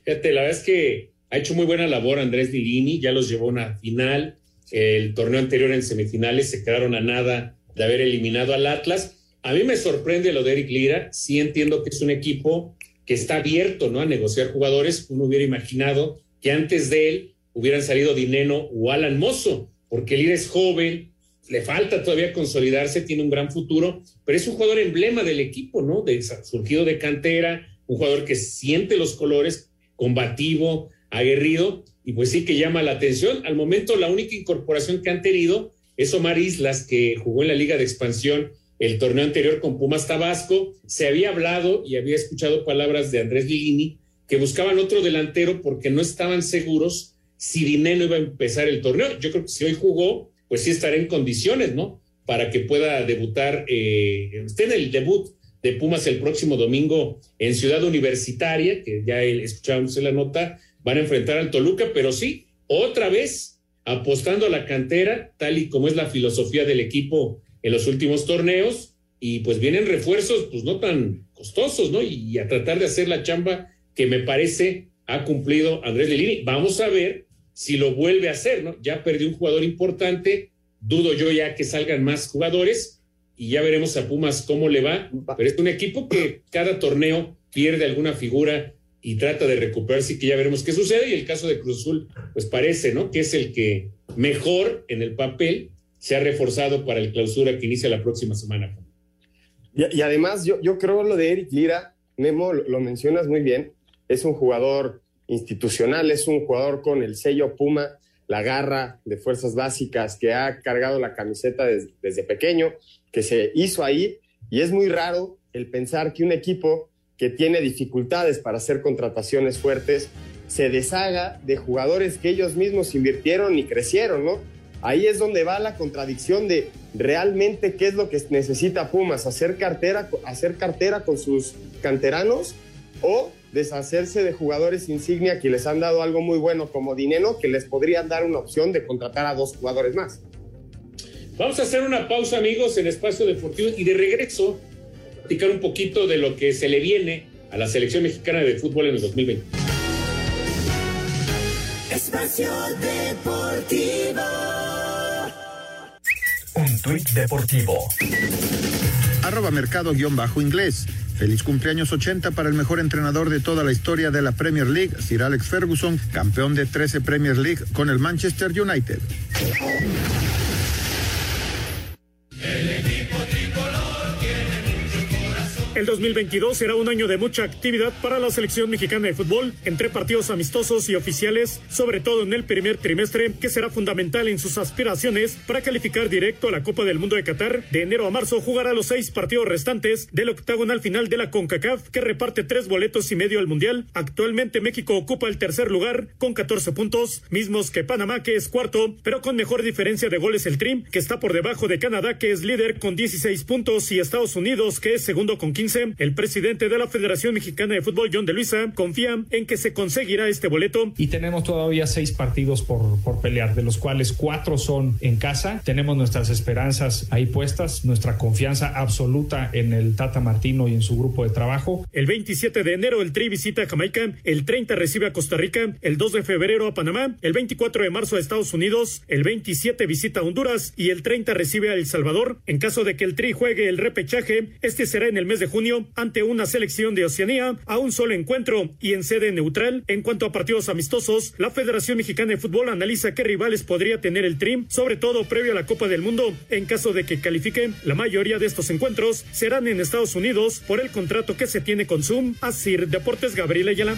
Fíjate, la verdad es que ha hecho muy buena labor Andrés Dilini, ya los llevó a una final. El torneo anterior en semifinales se quedaron a nada de haber eliminado al Atlas. A mí me sorprende lo de Eric Lira. Sí entiendo que es un equipo que está abierto ¿no? a negociar jugadores. Uno hubiera imaginado que antes de él hubieran salido Dineno o Alan Mozo, porque Lira es joven, le falta todavía consolidarse, tiene un gran futuro, pero es un jugador emblema del equipo, ¿no? Surgido de cantera, un jugador que siente los colores, combativo, aguerrido y pues sí que llama la atención. Al momento la única incorporación que han tenido es Omar Islas, que jugó en la Liga de Expansión el torneo anterior con Pumas Tabasco. Se había hablado y había escuchado palabras de Andrés Lilini que buscaban otro delantero porque no estaban seguros si Dineno iba a empezar el torneo. Yo creo que si hoy jugó, pues sí estará en condiciones, ¿no? Para que pueda debutar, eh, esté en el debut de Pumas el próximo domingo en Ciudad Universitaria, que ya escuchábamos en la nota, van a enfrentar al Toluca, pero sí, otra vez apostando a la cantera, tal y como es la filosofía del equipo en los últimos torneos, y pues vienen refuerzos, pues no tan costosos, ¿no? Y, a tratar de hacer la chamba que me parece ha cumplido Andrés Lilini. Vamos a ver si lo vuelve a hacer, ¿no? Ya perdió un jugador importante, dudo yo ya que salgan más jugadores y ya veremos a Pumas cómo le va, pero es un equipo que cada torneo pierde alguna figura y trata de recuperarse y que ya veremos qué sucede y el caso de Cruz Azul pues parece, ¿no? Que es el que mejor en el papel se ha reforzado para el clausura que inicia la próxima semana. Y, además yo, creo lo de Eric Lira, Memo, lo mencionas muy bien, es un jugador institucional, es un jugador con el sello Puma, la garra de fuerzas básicas, que ha cargado la camiseta desde, pequeño, que se hizo ahí, y es muy raro el pensar que un equipo que tiene dificultades para hacer contrataciones fuertes se deshaga de jugadores que ellos mismos invirtieron y crecieron, ¿no? Ahí es donde va la contradicción de realmente qué es lo que necesita Pumas, hacer cartera, hacer cartera con sus canteranos o deshacerse de jugadores insignia que les han dado algo muy bueno como dinero, que les podrían dar una opción de contratar a dos jugadores más. Vamos a hacer una pausa, amigos, en Espacio Deportivo y de regreso platicar un poquito de lo que se le viene a la selección mexicana de fútbol en el 2020. Espacio Deportivo. Tuit deportivo. Arroba mercado guion bajo inglés. Feliz cumpleaños 80 para el mejor entrenador de toda la historia de la Premier League, Sir Alex Ferguson, campeón de 13 Premier League con el Manchester United. El 2022 será un año de mucha actividad para la selección mexicana de fútbol, entre partidos amistosos y oficiales, sobre todo en el primer trimestre, que será fundamental en sus aspiraciones para calificar directo a la Copa del Mundo de Qatar. De enero a marzo jugará los seis partidos restantes del octagonal final de la CONCACAF, que reparte tres boletos y medio al Mundial. Actualmente México ocupa el tercer lugar con 14 puntos, mismos que Panamá, que es cuarto, pero con mejor diferencia de goles el Trim, que está por debajo de Canadá, que es líder con 16 puntos, y Estados Unidos, que es segundo con 15 el presidente de la Federación Mexicana de Fútbol, John de Luisa, confía en que se conseguirá este boleto. Y tenemos todavía seis partidos por, por pelear, de los cuales cuatro son en casa. Tenemos nuestras esperanzas ahí puestas, nuestra confianza absoluta en el Tata Martino y en su grupo de trabajo. El 27 de enero el Tri visita a Jamaica, el 30 recibe a Costa Rica, el 2 de febrero a Panamá, el 24 de marzo a Estados Unidos, el 27 visita a Honduras y el 30 recibe a El Salvador. En caso de que el Tri juegue el repechaje, este será en el mes de junio ante una selección de Oceanía a un solo encuentro y en sede neutral. En cuanto a partidos amistosos, la Federación Mexicana de Fútbol analiza qué rivales podría tener el TRIM, sobre todo previo a la Copa del Mundo. En caso de que califiquen, la mayoría de estos encuentros serán en Estados Unidos por el contrato que se tiene con Zoom. Así, Deportes Gabriel Ayala.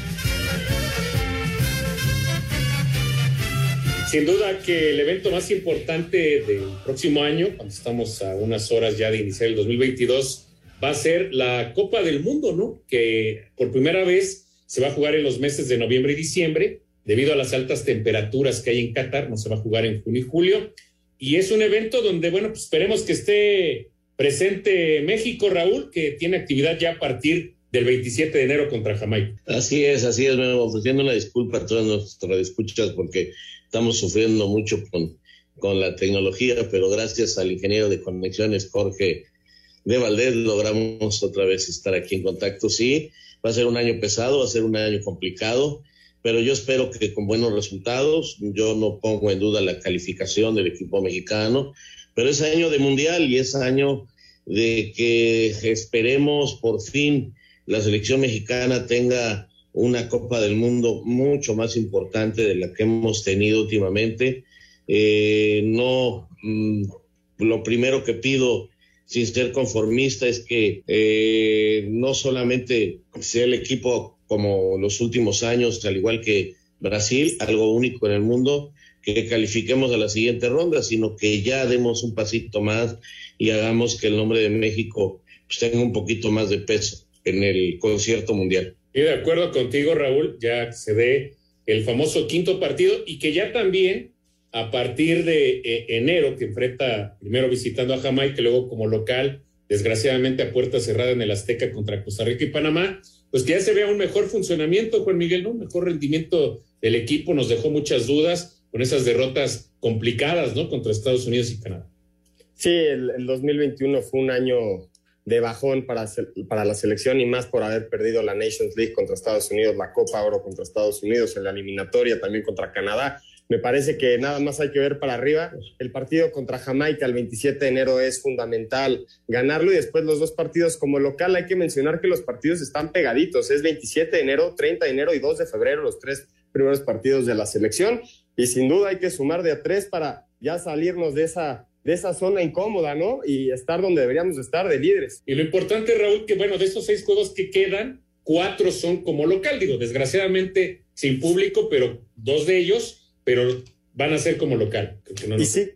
Sin duda que el evento más importante del próximo año, cuando estamos a unas horas ya de iniciar el 2022, va a ser la Copa del Mundo, ¿no? Que por primera vez se va a jugar en los meses de noviembre y diciembre, debido a las altas temperaturas que hay en Qatar, no se va a jugar en junio y julio. Y es un evento donde, bueno, pues esperemos que esté presente México, Raúl, que tiene actividad ya a partir del 27 de enero contra Jamaica. Así es, así es, me ofreciendo una disculpa a todos nuestros escuchas porque estamos sufriendo mucho con, con la tecnología, pero gracias al ingeniero de conexiones Jorge de Valdés logramos otra vez estar aquí en contacto. Sí, va a ser un año pesado, va a ser un año complicado, pero yo espero que con buenos resultados, yo no pongo en duda la calificación del equipo mexicano, pero es año de mundial y es año de que esperemos por fin la selección mexicana tenga una Copa del Mundo mucho más importante de la que hemos tenido últimamente. Eh, no, mm, lo primero que pido sin ser conformista, es que eh, no solamente sea el equipo como los últimos años, al igual que Brasil, algo único en el mundo, que califiquemos a la siguiente ronda, sino que ya demos un pasito más y hagamos que el nombre de México pues, tenga un poquito más de peso en el concierto mundial. Y de acuerdo contigo, Raúl, ya se ve el famoso quinto partido y que ya también a partir de eh, enero, que enfrenta primero visitando a Jamaica luego como local, desgraciadamente a puerta cerrada en el Azteca contra Costa Rica y Panamá, pues que ya se vea un mejor funcionamiento, Juan Miguel, ¿no? Un mejor rendimiento del equipo, nos dejó muchas dudas con esas derrotas complicadas, ¿no? Contra Estados Unidos y Canadá. Sí, el, el 2021 fue un año de bajón para, para la selección y más por haber perdido la Nations League contra Estados Unidos, la Copa Oro contra Estados Unidos, en la eliminatoria también contra Canadá. Me parece que nada más hay que ver para arriba. El partido contra Jamaica el 27 de enero es fundamental ganarlo y después los dos partidos como local. Hay que mencionar que los partidos están pegaditos. Es 27 de enero, 30 de enero y 2 de febrero los tres primeros partidos de la selección. Y sin duda hay que sumar de a tres para ya salirnos de esa de esa zona incómoda, ¿no? Y estar donde deberíamos estar de líderes. Y lo importante, Raúl, que bueno, de estos seis juegos que quedan, cuatro son como local, digo, desgraciadamente sin público, pero dos de ellos, pero van a ser como local. y, sí,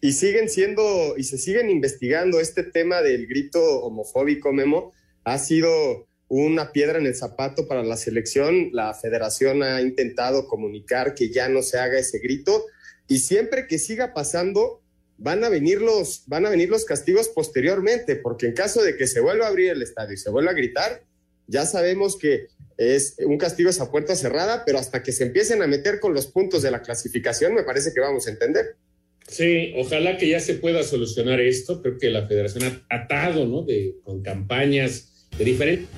y siguen siendo, y se siguen investigando este tema del grito homofóbico, Memo, ha sido una piedra en el zapato para la selección. La federación ha intentado comunicar que ya no se haga ese grito y siempre que siga pasando, van a venir los, van a venir los castigos posteriormente, porque en caso de que se vuelva a abrir el estadio y se vuelva a gritar, ya sabemos que es un castigo esa puerta cerrada, pero hasta que se empiecen a meter con los puntos de la clasificación, me parece que vamos a entender. Sí, ojalá que ya se pueda solucionar esto. Creo que la federación ha atado, ¿no? De, con campañas de diferentes,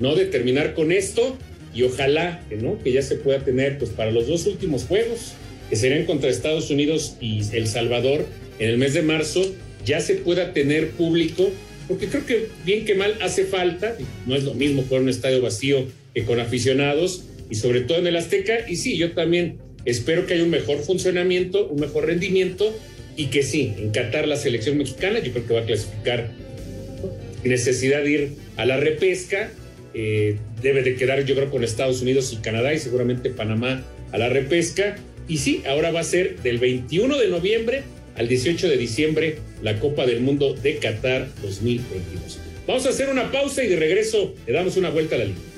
¿no? De terminar con esto y ojalá ¿no? Que ya se pueda tener, pues, para los dos últimos juegos, que serían contra Estados Unidos y El Salvador en el mes de marzo, ya se pueda tener público, porque creo que bien que mal hace falta, no es lo mismo jugar un estadio vacío que con aficionados, y sobre todo en el Azteca, y sí, yo también espero que haya un mejor funcionamiento, un mejor rendimiento, y que sí, en Qatar la selección mexicana yo creo que va a clasificar necesidad de ir a la repesca, eh, debe de quedar yo creo con Estados Unidos y Canadá y seguramente Panamá a la repesca, y sí, ahora va a ser del 21 de noviembre al 18 de diciembre la Copa del Mundo de Qatar 2022. Vamos a hacer una pausa y de regreso le damos una vuelta a la línea.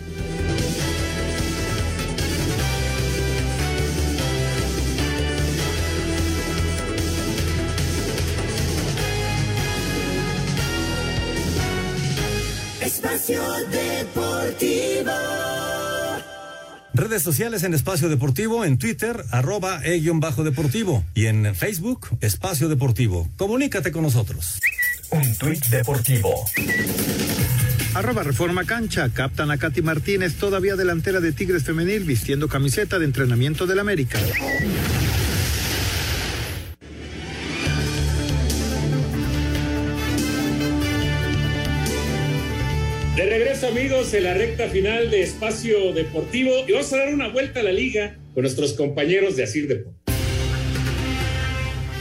Redes sociales en Espacio Deportivo, en Twitter, arroba e-deportivo y en Facebook, Espacio Deportivo. Comunícate con nosotros. Un tuit deportivo. Arroba Reforma Cancha, captan a Katy Martínez, todavía delantera de Tigres Femenil, vistiendo camiseta de entrenamiento del América. De regreso amigos en la recta final de Espacio Deportivo y vamos a dar una vuelta a la liga con nuestros compañeros de Asir Deportivo.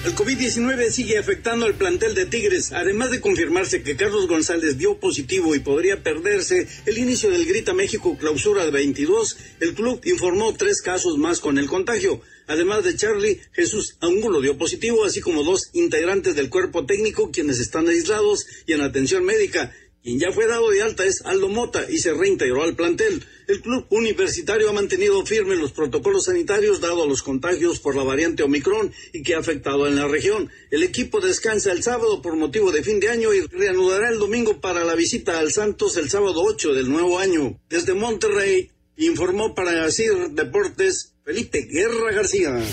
El COVID-19 sigue afectando al plantel de Tigres, además de confirmarse que Carlos González dio positivo y podría perderse el inicio del Grita México Clausura de 22, el club informó tres casos más con el contagio. Además de Charlie, Jesús Angulo dio positivo, así como dos integrantes del cuerpo técnico quienes están aislados y en atención médica. Quien ya fue dado de alta es Aldo Mota y se reintegró al plantel. El club universitario ha mantenido firmes los protocolos sanitarios dado a los contagios por la variante Omicron y que ha afectado en la región. El equipo descansa el sábado por motivo de fin de año y reanudará el domingo para la visita al Santos el sábado 8 del nuevo año. Desde Monterrey informó para CIR Deportes Felipe Guerra García.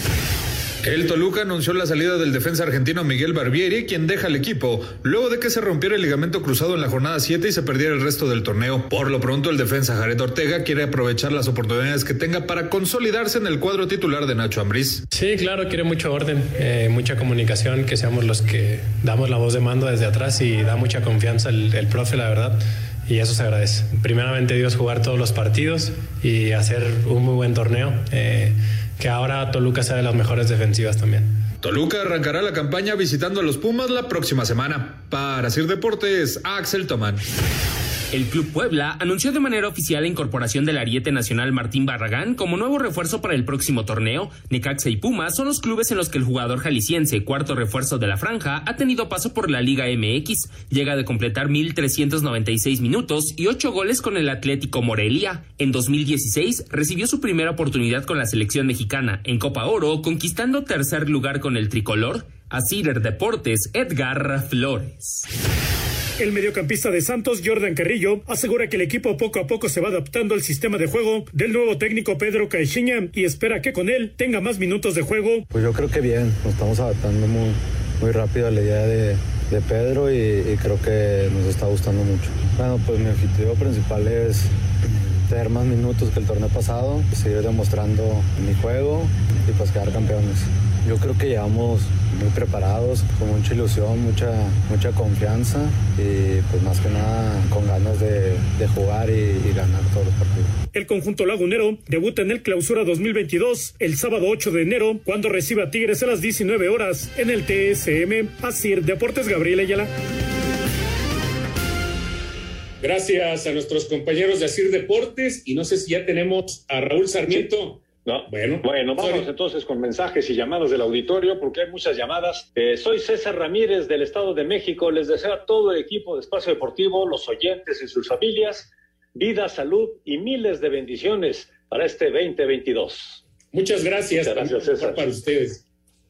El Toluca anunció la salida del defensa argentino Miguel Barbieri, quien deja el equipo, luego de que se rompiera el ligamento cruzado en la jornada 7 y se perdiera el resto del torneo. Por lo pronto, el defensa Jared Ortega quiere aprovechar las oportunidades que tenga para consolidarse en el cuadro titular de Nacho Ambriz. Sí, claro, quiere mucho orden, eh, mucha comunicación, que seamos los que damos la voz de mando desde atrás y da mucha confianza el, el profe, la verdad y eso se agradece. Primeramente Dios jugar todos los partidos y hacer un muy buen torneo. Eh, que ahora Toluca sea de las mejores defensivas también. Toluca arrancará la campaña visitando a los Pumas la próxima semana. Para Sir Deportes, Axel Tomán. El Club Puebla anunció de manera oficial la incorporación del ariete nacional Martín Barragán como nuevo refuerzo para el próximo torneo. Necaxa y Pumas son los clubes en los que el jugador jalisciense, cuarto refuerzo de la franja, ha tenido paso por la Liga MX. Llega de completar 1.396 minutos y 8 goles con el Atlético Morelia. En 2016 recibió su primera oportunidad con la selección mexicana en Copa Oro, conquistando tercer lugar con el tricolor. A Cider Deportes, Edgar Flores. El mediocampista de Santos, Jordan Carrillo, asegura que el equipo poco a poco se va adaptando al sistema de juego del nuevo técnico Pedro Caixinha y espera que con él tenga más minutos de juego. Pues yo creo que bien, nos estamos adaptando muy, muy rápido a la idea de, de Pedro y, y, creo que nos está gustando mucho. Bueno, pues mi objetivo principal es tener más minutos que el torneo pasado, seguir demostrando mi juego y pues quedar campeones. Yo creo que llevamos muy preparados, con mucha ilusión, mucha, mucha confianza y pues más que nada con ganas de, de jugar y, y, ganar todos los partidos. El conjunto lagunero debuta en el clausura 2022 el sábado 8 de enero cuando recibe a Tigres a las 19 horas en el TSM Asir Deportes Gabriel Ayala. Gracias a nuestros compañeros de Asir Deportes y no sé si ya tenemos a Raúl Sarmiento. No, bueno, bueno, vamos sorry. entonces con mensajes y llamadas del auditorio, porque hay muchas llamadas. Eh, soy César Ramírez del Estado de México. Les deseo a todo el equipo de Espacio Deportivo, los oyentes y sus familias, vida, salud y miles de bendiciones para este 2022. Muchas gracias. Muchas gracias, César. Para ustedes.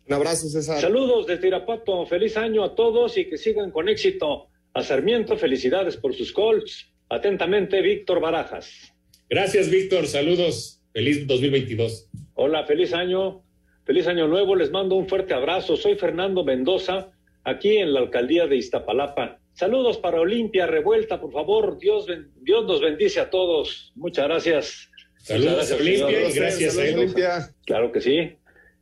Un abrazo, César. Saludos desde Irapuato. Feliz año a todos y que sigan con éxito. A Sarmiento, felicidades por sus calls. Atentamente, Víctor Barajas. Gracias, Víctor. Saludos. Feliz 2022. Hola, feliz año. Feliz año nuevo. Les mando un fuerte abrazo. Soy Fernando Mendoza, aquí en la alcaldía de Iztapalapa. Saludos para Olimpia Revuelta, por favor. Dios, Dios nos bendice a todos. Muchas gracias. Saludos gracias, Olimpia y gracias a Olimpia. Claro que sí.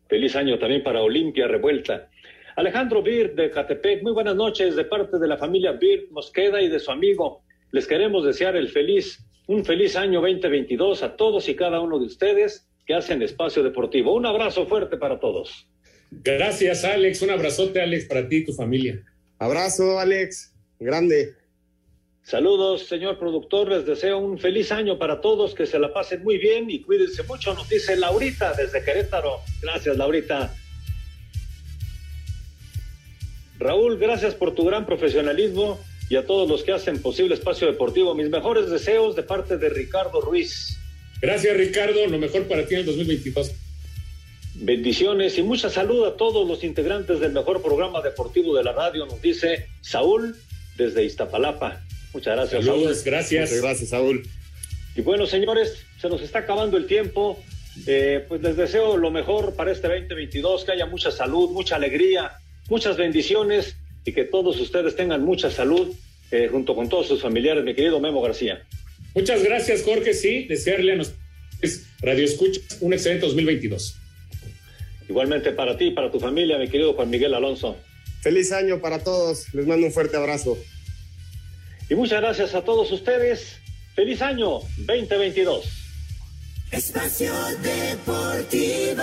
Feliz año también para Olimpia Revuelta. Alejandro Bird de Catepec, muy buenas noches de parte de la familia Bird Mosqueda y de su amigo. Les queremos desear el feliz un feliz año 2022 a todos y cada uno de ustedes que hacen espacio deportivo. Un abrazo fuerte para todos. Gracias, Alex. Un abrazote, Alex, para ti y tu familia. Abrazo, Alex. Grande. Saludos, señor productor. Les deseo un feliz año para todos, que se la pasen muy bien y cuídense mucho. Nos dice Laurita desde Querétaro. Gracias, Laurita. Raúl, gracias por tu gran profesionalismo y a todos los que hacen posible Espacio Deportivo. Mis mejores deseos de parte de Ricardo Ruiz. Gracias, Ricardo. Lo mejor para ti en el 2022. Bendiciones y mucha salud a todos los integrantes del mejor programa deportivo de la radio, nos dice Saúl desde Iztapalapa. Muchas gracias, Saludos, Saúl. Gracias. Muchas gracias, Saúl. Y bueno, señores, se nos está acabando el tiempo. Eh, pues les deseo lo mejor para este 2022, que haya mucha salud, mucha alegría, muchas bendiciones y que todos ustedes tengan mucha salud eh, junto con todos sus familiares, mi querido Memo García. Muchas gracias, Jorge. Sí, desearle a nuestros Radio Escuchas un excelente 2022. Igualmente para ti y para tu familia, mi querido Juan Miguel Alonso. Feliz año para todos. Les mando un fuerte abrazo. Y muchas gracias a todos ustedes. Feliz año 2022. Espacio Deportivo.